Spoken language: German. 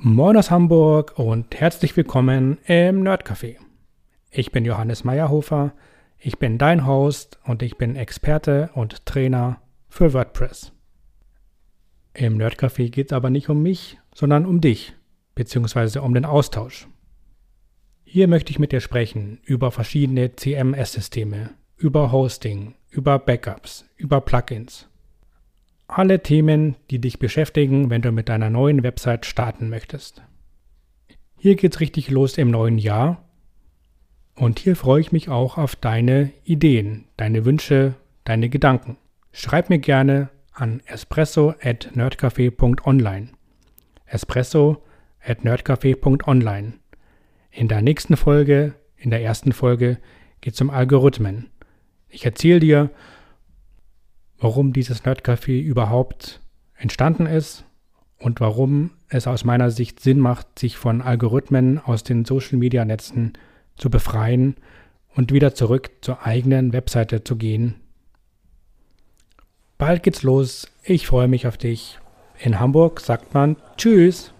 Moin aus Hamburg und herzlich willkommen im Nerdcafé. Ich bin Johannes Meyerhofer, ich bin dein Host und ich bin Experte und Trainer für WordPress. Im Nerdcafé geht es aber nicht um mich, sondern um dich, beziehungsweise um den Austausch. Hier möchte ich mit dir sprechen über verschiedene CMS-Systeme, über Hosting, über Backups, über Plugins alle Themen, die dich beschäftigen, wenn du mit deiner neuen Website starten möchtest. Hier geht's richtig los im neuen Jahr und hier freue ich mich auch auf deine Ideen, deine Wünsche, deine Gedanken. Schreib mir gerne an espresso at nerdcafé.online. Espresso at nerdcafé.online. In der nächsten Folge, in der ersten Folge, geht es um Algorithmen. Ich erzähle dir, warum dieses Nerdcafé überhaupt entstanden ist und warum es aus meiner Sicht Sinn macht, sich von Algorithmen aus den Social-Media-Netzen zu befreien und wieder zurück zur eigenen Webseite zu gehen. Bald geht's los. Ich freue mich auf dich. In Hamburg sagt man Tschüss.